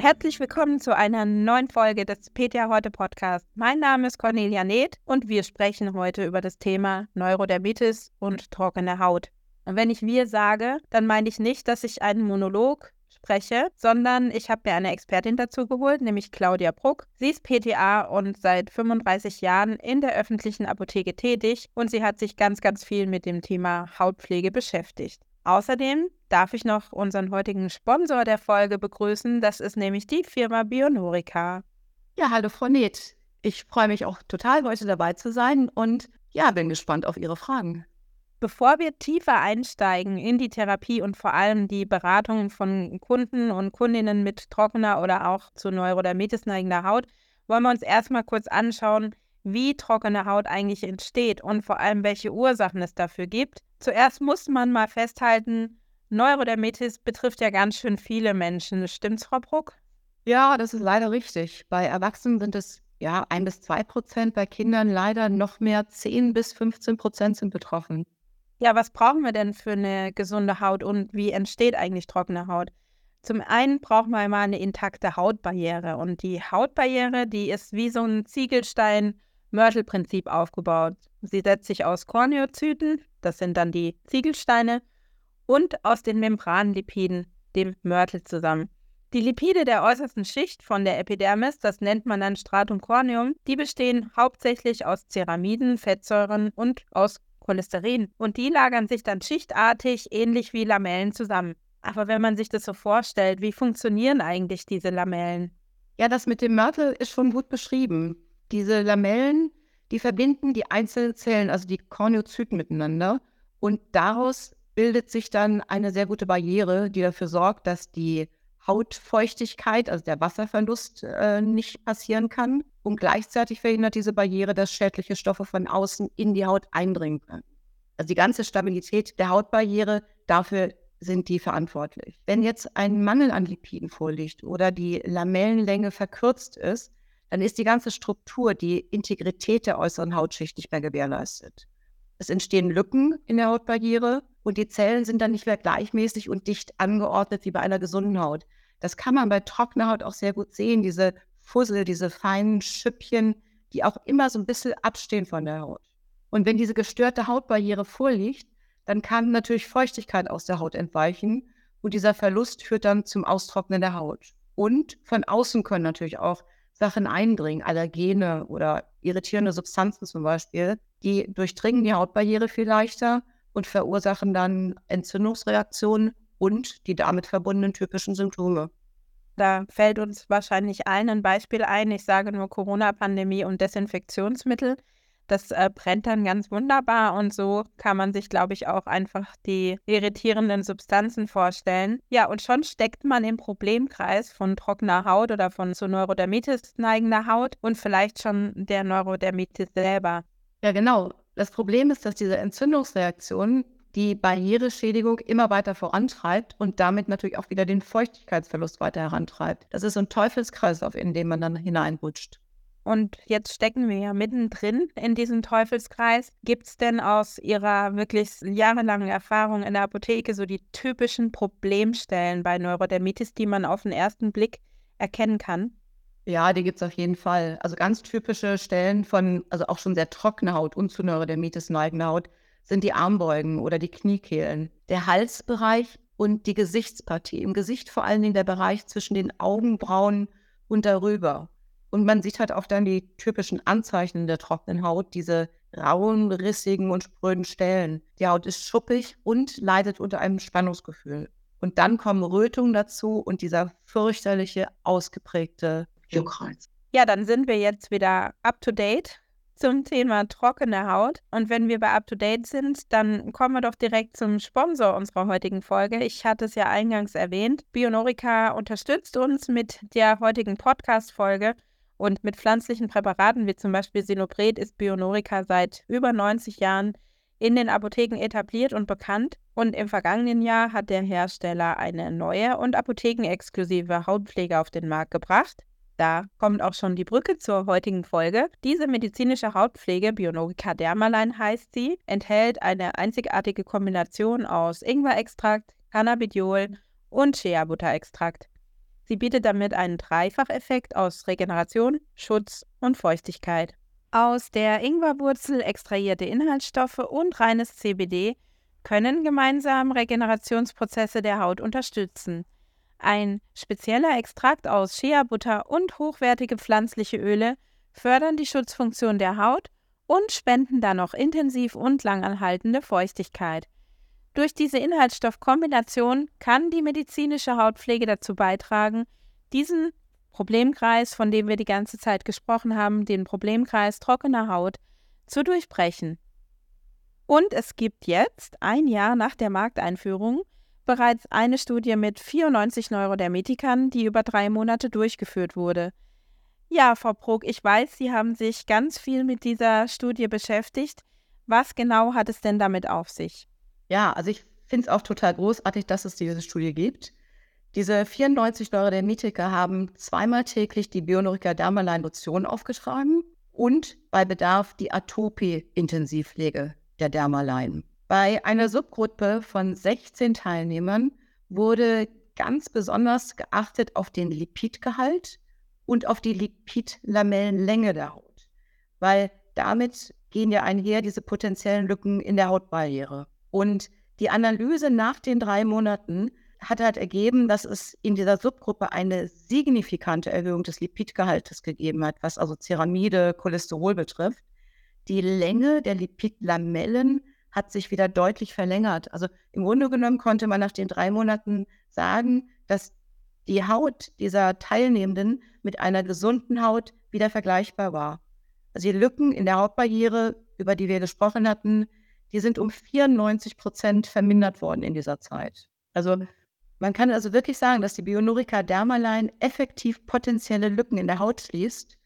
Herzlich willkommen zu einer neuen Folge des PTA Heute Podcast. Mein Name ist Cornelia Neth und wir sprechen heute über das Thema Neurodermitis und trockene Haut. Und wenn ich wir sage, dann meine ich nicht, dass ich einen Monolog spreche, sondern ich habe mir eine Expertin dazu geholt, nämlich Claudia Bruck. Sie ist PTA und seit 35 Jahren in der öffentlichen Apotheke tätig und sie hat sich ganz, ganz viel mit dem Thema Hautpflege beschäftigt. Außerdem darf ich noch unseren heutigen Sponsor der Folge begrüßen. Das ist nämlich die Firma Bionorica. Ja, hallo Frau Neth. Ich freue mich auch total, heute dabei zu sein und ja, bin gespannt auf Ihre Fragen. Bevor wir tiefer einsteigen in die Therapie und vor allem die Beratung von Kunden und Kundinnen mit trockener oder auch zu Neurodermitis neigender Haut, wollen wir uns erstmal kurz anschauen, wie trockene Haut eigentlich entsteht und vor allem welche Ursachen es dafür gibt. Zuerst muss man mal festhalten, Neurodermitis betrifft ja ganz schön viele Menschen. Stimmt's, Frau Bruck? Ja, das ist leider richtig. Bei Erwachsenen sind es ja ein bis zwei Prozent, bei Kindern leider noch mehr, zehn bis 15 Prozent sind betroffen. Ja, was brauchen wir denn für eine gesunde Haut und wie entsteht eigentlich trockene Haut? Zum einen brauchen wir einmal eine intakte Hautbarriere und die Hautbarriere, die ist wie so ein Ziegelstein-Mörtelprinzip aufgebaut. Sie setzt sich aus Korneozyten, das sind dann die Ziegelsteine, und aus den Membranlipiden, dem Mörtel zusammen. Die Lipide der äußersten Schicht von der Epidermis, das nennt man dann Stratum corneum, die bestehen hauptsächlich aus Ceramiden, Fettsäuren und aus Cholesterin. Und die lagern sich dann schichtartig, ähnlich wie Lamellen, zusammen. Aber wenn man sich das so vorstellt, wie funktionieren eigentlich diese Lamellen? Ja, das mit dem Mörtel ist schon gut beschrieben. Diese Lamellen, die verbinden die einzelnen Zellen, also die Korneozyten miteinander. Und daraus bildet sich dann eine sehr gute Barriere, die dafür sorgt, dass die Hautfeuchtigkeit, also der Wasserverlust, äh, nicht passieren kann. Und gleichzeitig verhindert diese Barriere, dass schädliche Stoffe von außen in die Haut eindringen können. Also die ganze Stabilität der Hautbarriere, dafür sind die verantwortlich. Wenn jetzt ein Mangel an Lipiden vorliegt oder die Lamellenlänge verkürzt ist, dann ist die ganze Struktur, die Integrität der äußeren Hautschicht nicht mehr gewährleistet. Es entstehen Lücken in der Hautbarriere und die Zellen sind dann nicht mehr gleichmäßig und dicht angeordnet wie bei einer gesunden Haut. Das kann man bei trockener Haut auch sehr gut sehen, diese Fussel, diese feinen Schüppchen, die auch immer so ein bisschen abstehen von der Haut. Und wenn diese gestörte Hautbarriere vorliegt, dann kann natürlich Feuchtigkeit aus der Haut entweichen und dieser Verlust führt dann zum Austrocknen der Haut. Und von außen können natürlich auch Sachen eindringen, Allergene oder irritierende Substanzen zum Beispiel, die durchdringen die Hautbarriere viel leichter und verursachen dann Entzündungsreaktionen und die damit verbundenen typischen Symptome. Da fällt uns wahrscheinlich allen ein Beispiel ein. Ich sage nur Corona-Pandemie und Desinfektionsmittel. Das äh, brennt dann ganz wunderbar und so kann man sich, glaube ich, auch einfach die irritierenden Substanzen vorstellen. Ja, und schon steckt man im Problemkreis von trockener Haut oder von zu Neurodermitis neigender Haut und vielleicht schon der Neurodermitis selber. Ja, genau. Das Problem ist, dass diese Entzündungsreaktion die Barriereschädigung immer weiter vorantreibt und damit natürlich auch wieder den Feuchtigkeitsverlust weiter herantreibt. Das ist so ein Teufelskreislauf, in den man dann hineinrutscht. Und jetzt stecken wir ja mittendrin in diesem Teufelskreis. Gibt es denn aus Ihrer wirklich jahrelangen Erfahrung in der Apotheke so die typischen Problemstellen bei Neurodermitis, die man auf den ersten Blick erkennen kann? Ja, die gibt es auf jeden Fall. Also ganz typische Stellen von, also auch schon sehr trockene Haut und zu Neurodermitis neigende Haut sind die Armbeugen oder die Kniekehlen, der Halsbereich und die Gesichtspartie. Im Gesicht vor allen Dingen der Bereich zwischen den Augenbrauen und darüber. Und man sieht halt auch dann die typischen Anzeichen der trockenen Haut, diese rauen, rissigen und spröden Stellen. Die Haut ist schuppig und leidet unter einem Spannungsgefühl. Und dann kommen Rötungen dazu und dieser fürchterliche, ausgeprägte Juckreiz. Ja, dann sind wir jetzt wieder up to date zum Thema trockene Haut. Und wenn wir bei Up-to-Date sind, dann kommen wir doch direkt zum Sponsor unserer heutigen Folge. Ich hatte es ja eingangs erwähnt. Bionorica unterstützt uns mit der heutigen Podcast-Folge. Und mit pflanzlichen Präparaten wie zum Beispiel Sinopret ist Bionorica seit über 90 Jahren in den Apotheken etabliert und bekannt. Und im vergangenen Jahr hat der Hersteller eine neue und apothekenexklusive Hautpflege auf den Markt gebracht. Da kommt auch schon die Brücke zur heutigen Folge. Diese medizinische Hautpflege, Bionogica Dermaline heißt sie, enthält eine einzigartige Kombination aus Ingwerextrakt, Cannabidiol und Shea-Butterextrakt. Sie bietet damit einen Dreifacheffekt aus Regeneration, Schutz und Feuchtigkeit. Aus der Ingwerwurzel extrahierte Inhaltsstoffe und reines CBD können gemeinsam Regenerationsprozesse der Haut unterstützen. Ein spezieller Extrakt aus Shea-Butter und hochwertige pflanzliche Öle fördern die Schutzfunktion der Haut und spenden dann noch intensiv und langanhaltende Feuchtigkeit. Durch diese Inhaltsstoffkombination kann die medizinische Hautpflege dazu beitragen, diesen Problemkreis, von dem wir die ganze Zeit gesprochen haben, den Problemkreis trockener Haut, zu durchbrechen. Und es gibt jetzt, ein Jahr nach der Markteinführung, bereits eine Studie mit 94 Neurodermitikern, die über drei Monate durchgeführt wurde. Ja, Frau Brog, ich weiß, Sie haben sich ganz viel mit dieser Studie beschäftigt. Was genau hat es denn damit auf sich? Ja, also ich finde es auch total großartig, dass es diese Studie gibt. Diese 94 Neurodermitiker haben zweimal täglich die Bionorica Dermaline Lotion aufgetragen und bei Bedarf die Atopie-Intensivpflege der Dermaline. Bei einer Subgruppe von 16 Teilnehmern wurde ganz besonders geachtet auf den Lipidgehalt und auf die Lipidlamellenlänge der Haut, weil damit gehen ja einher diese potenziellen Lücken in der Hautbarriere. Und die Analyse nach den drei Monaten hat halt ergeben, dass es in dieser Subgruppe eine signifikante Erhöhung des Lipidgehaltes gegeben hat, was also Ceramide, Cholesterol betrifft. Die Länge der Lipidlamellen hat sich wieder deutlich verlängert. Also im Grunde genommen konnte man nach den drei Monaten sagen, dass die Haut dieser Teilnehmenden mit einer gesunden Haut wieder vergleichbar war. Also die Lücken in der Hautbarriere, über die wir gesprochen hatten, die sind um 94 Prozent vermindert worden in dieser Zeit. Also man kann also wirklich sagen, dass die Bionurica Dermaline effektiv potenzielle Lücken in der Haut schließt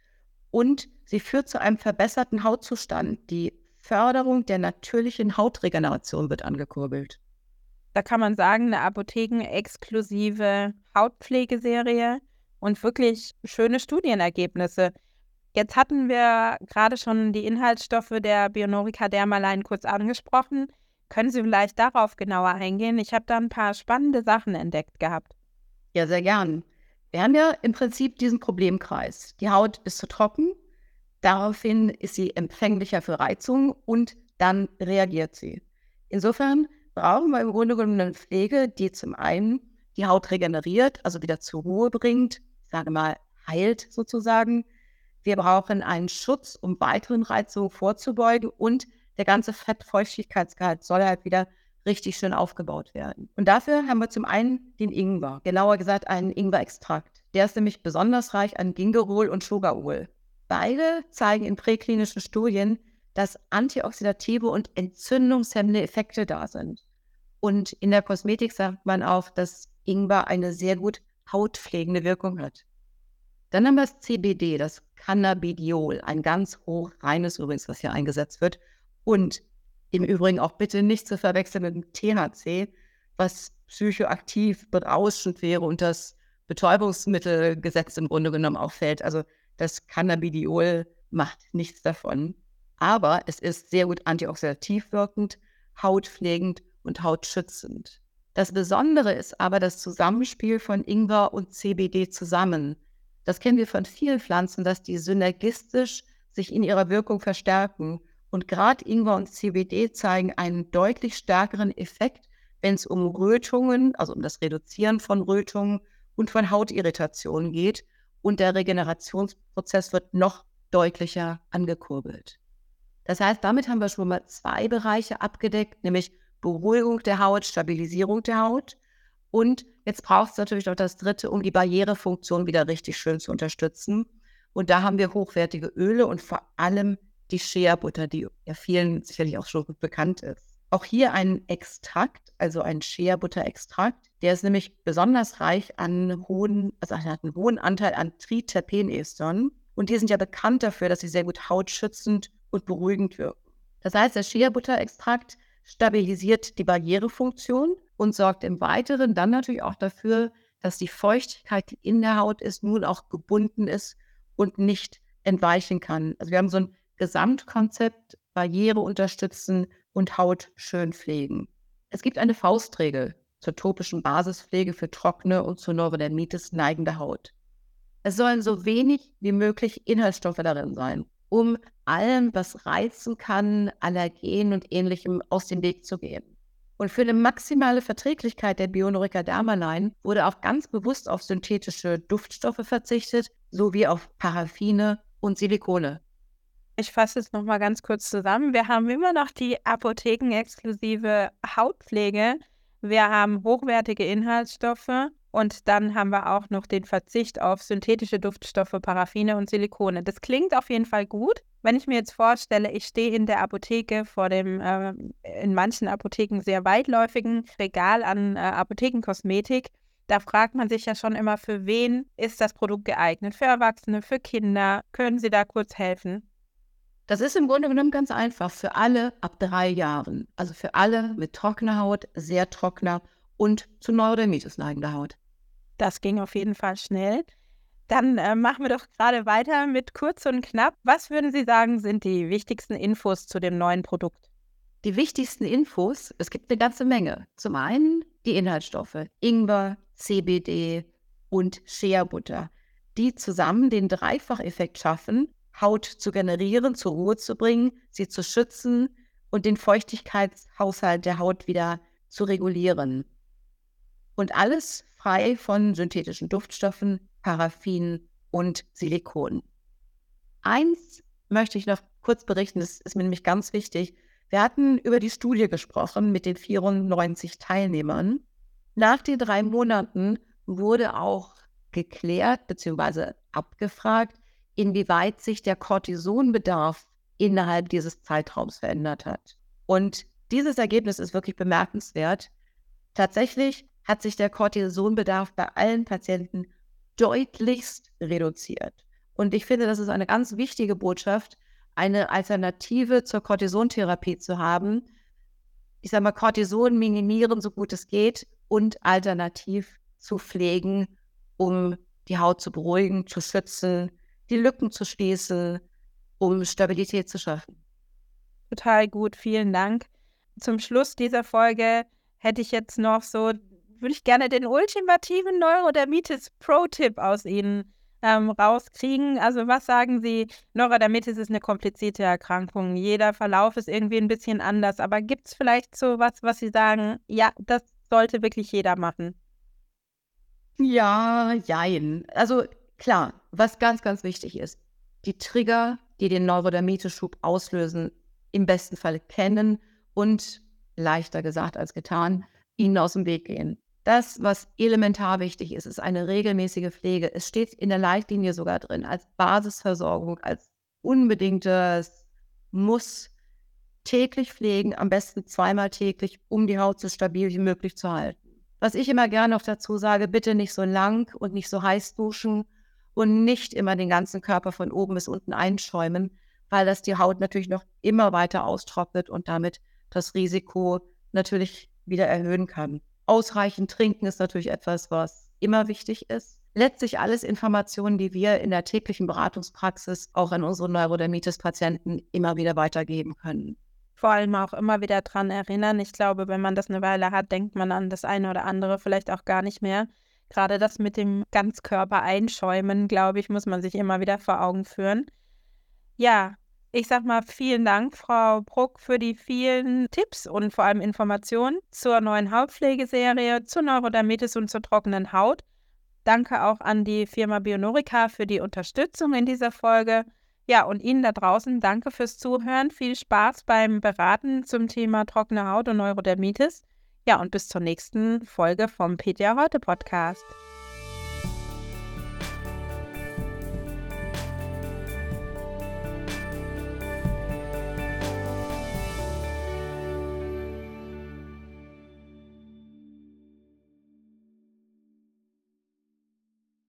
und sie führt zu einem verbesserten Hautzustand. Die Förderung der natürlichen Hautregeneration wird angekurbelt. Da kann man sagen, eine apothekenexklusive Hautpflegeserie und wirklich schöne Studienergebnisse. Jetzt hatten wir gerade schon die Inhaltsstoffe der Bionorica Dermaline kurz angesprochen. Können Sie vielleicht darauf genauer eingehen? Ich habe da ein paar spannende Sachen entdeckt gehabt. Ja, sehr gern. Wir haben ja im Prinzip diesen Problemkreis. Die Haut ist zu trocken, daraufhin ist sie empfänglicher für Reizung und dann reagiert sie. Insofern brauchen wir im Grunde genommen eine Pflege, die zum einen die Haut regeneriert, also wieder zur Ruhe bringt, ich sage mal, heilt sozusagen. Wir brauchen einen Schutz, um weiteren Reizungen vorzubeugen und der ganze Fettfeuchtigkeitsgehalt soll halt wieder richtig schön aufgebaut werden. Und dafür haben wir zum einen den Ingwer, genauer gesagt einen Ingwer-Extrakt. Der ist nämlich besonders reich an Gingerol und Sugarol. Beide zeigen in präklinischen Studien, dass antioxidative und entzündungshemmende Effekte da sind. Und in der Kosmetik sagt man auch, dass Ingwer eine sehr gut hautpflegende Wirkung hat. Dann haben wir das CBD, das Cannabidiol, ein ganz hoch reines übrigens, was hier eingesetzt wird. Und im Übrigen auch bitte nicht zu verwechseln mit dem THC, was psychoaktiv berauschend wäre und das Betäubungsmittelgesetz im Grunde genommen auch fällt. Also das Cannabidiol macht nichts davon. Aber es ist sehr gut antioxidativ wirkend, hautpflegend und hautschützend. Das Besondere ist aber das Zusammenspiel von Ingwer und CBD zusammen. Das kennen wir von vielen Pflanzen, dass die synergistisch sich in ihrer Wirkung verstärken und gerade Ingwer und CBD zeigen einen deutlich stärkeren Effekt, wenn es um Rötungen, also um das Reduzieren von Rötungen und von Hautirritationen geht. Und der Regenerationsprozess wird noch deutlicher angekurbelt. Das heißt, damit haben wir schon mal zwei Bereiche abgedeckt, nämlich Beruhigung der Haut, Stabilisierung der Haut. Und jetzt braucht es natürlich noch das dritte, um die Barrierefunktion wieder richtig schön zu unterstützen. Und da haben wir hochwertige Öle und vor allem die Shea-Butter, die ja vielen sicherlich auch schon bekannt ist. Auch hier ein Extrakt, also ein Shea-Butter-Extrakt, der ist nämlich besonders reich an hohen, also hat einen hohen Anteil an Triterpenestern. Und die sind ja bekannt dafür, dass sie sehr gut hautschützend und beruhigend wirken. Das heißt, der Shea-Butter-Extrakt stabilisiert die Barrierefunktion und sorgt im Weiteren dann natürlich auch dafür, dass die Feuchtigkeit, die in der Haut ist, nun auch gebunden ist und nicht entweichen kann. Also wir haben so ein Gesamtkonzept Barriere unterstützen und Haut schön pflegen. Es gibt eine Faustregel. zur topischen Basispflege für trockene und zur Neurodermitis neigende Haut. Es sollen so wenig wie möglich Inhaltsstoffe darin sein, um allem, was reizen kann, Allergen und ähnlichem aus dem Weg zu gehen. Und für eine maximale Verträglichkeit der Bionorica Dermaline wurde auch ganz bewusst auf synthetische Duftstoffe verzichtet, sowie auf Paraffine und Silikone. Ich fasse es nochmal ganz kurz zusammen. Wir haben immer noch die apothekenexklusive Hautpflege. Wir haben hochwertige Inhaltsstoffe und dann haben wir auch noch den Verzicht auf synthetische Duftstoffe, Paraffine und Silikone. Das klingt auf jeden Fall gut. Wenn ich mir jetzt vorstelle, ich stehe in der Apotheke vor dem äh, in manchen Apotheken sehr weitläufigen Regal an äh, Apothekenkosmetik, da fragt man sich ja schon immer, für wen ist das Produkt geeignet? Für Erwachsene, für Kinder? Können Sie da kurz helfen? Das ist im Grunde genommen ganz einfach. Für alle ab drei Jahren. Also für alle mit trockener Haut, sehr trockener und zu Neurodermitis neigender Haut. Das ging auf jeden Fall schnell. Dann äh, machen wir doch gerade weiter mit kurz und knapp. Was würden Sie sagen, sind die wichtigsten Infos zu dem neuen Produkt? Die wichtigsten Infos, es gibt eine ganze Menge. Zum einen die Inhaltsstoffe Ingwer, CBD und Shea-Butter, die zusammen den Dreifacheffekt schaffen, Haut zu generieren, zur Ruhe zu bringen, sie zu schützen und den Feuchtigkeitshaushalt der Haut wieder zu regulieren. Und alles frei von synthetischen Duftstoffen, Paraffin und Silikon. Eins möchte ich noch kurz berichten, das ist mir nämlich ganz wichtig. Wir hatten über die Studie gesprochen mit den 94 Teilnehmern. Nach den drei Monaten wurde auch geklärt bzw. abgefragt, inwieweit sich der Cortisonbedarf innerhalb dieses Zeitraums verändert hat. Und dieses Ergebnis ist wirklich bemerkenswert. Tatsächlich hat sich der Cortisonbedarf bei allen Patienten deutlichst reduziert. Und ich finde, das ist eine ganz wichtige Botschaft, eine Alternative zur Cortisontherapie zu haben. Ich sage mal, Cortison minimieren, so gut es geht, und alternativ zu pflegen, um die Haut zu beruhigen, zu schützen, die Lücken zu schließen, um Stabilität zu schaffen. Total gut, vielen Dank. Zum Schluss dieser Folge hätte ich jetzt noch so würde ich gerne den ultimativen Neurodermitis Pro-Tipp aus Ihnen ähm, rauskriegen. Also was sagen Sie? Neurodermitis ist eine komplizierte Erkrankung. Jeder Verlauf ist irgendwie ein bisschen anders. Aber gibt es vielleicht so was, was Sie sagen, ja, das sollte wirklich jeder machen? Ja, jein. Also klar, was ganz, ganz wichtig ist, die Trigger, die den Neurodermitis-Schub auslösen, im besten Fall kennen und leichter gesagt als getan, ihnen aus dem Weg gehen. Das, was elementar wichtig ist, ist eine regelmäßige Pflege. Es steht in der Leitlinie sogar drin, als Basisversorgung, als unbedingtes Muss täglich pflegen, am besten zweimal täglich, um die Haut so stabil wie möglich zu halten. Was ich immer gerne noch dazu sage, bitte nicht so lang und nicht so heiß duschen und nicht immer den ganzen Körper von oben bis unten einschäumen, weil das die Haut natürlich noch immer weiter austrocknet und damit das Risiko natürlich wieder erhöhen kann. Ausreichend trinken ist natürlich etwas, was immer wichtig ist. Letztlich alles Informationen, die wir in der täglichen Beratungspraxis auch an unsere Neurodermitis-Patienten immer wieder weitergeben können. Vor allem auch immer wieder daran erinnern. Ich glaube, wenn man das eine Weile hat, denkt man an das eine oder andere vielleicht auch gar nicht mehr. Gerade das mit dem Ganzkörper einschäumen, glaube ich, muss man sich immer wieder vor Augen führen. Ja, ich sag mal vielen Dank, Frau Bruck, für die vielen Tipps und vor allem Informationen zur neuen Hautpflegeserie, zur Neurodermitis und zur trockenen Haut. Danke auch an die Firma Bionorica für die Unterstützung in dieser Folge. Ja, und Ihnen da draußen danke fürs Zuhören. Viel Spaß beim Beraten zum Thema trockene Haut und Neurodermitis. Ja, und bis zur nächsten Folge vom PTA Heute Podcast.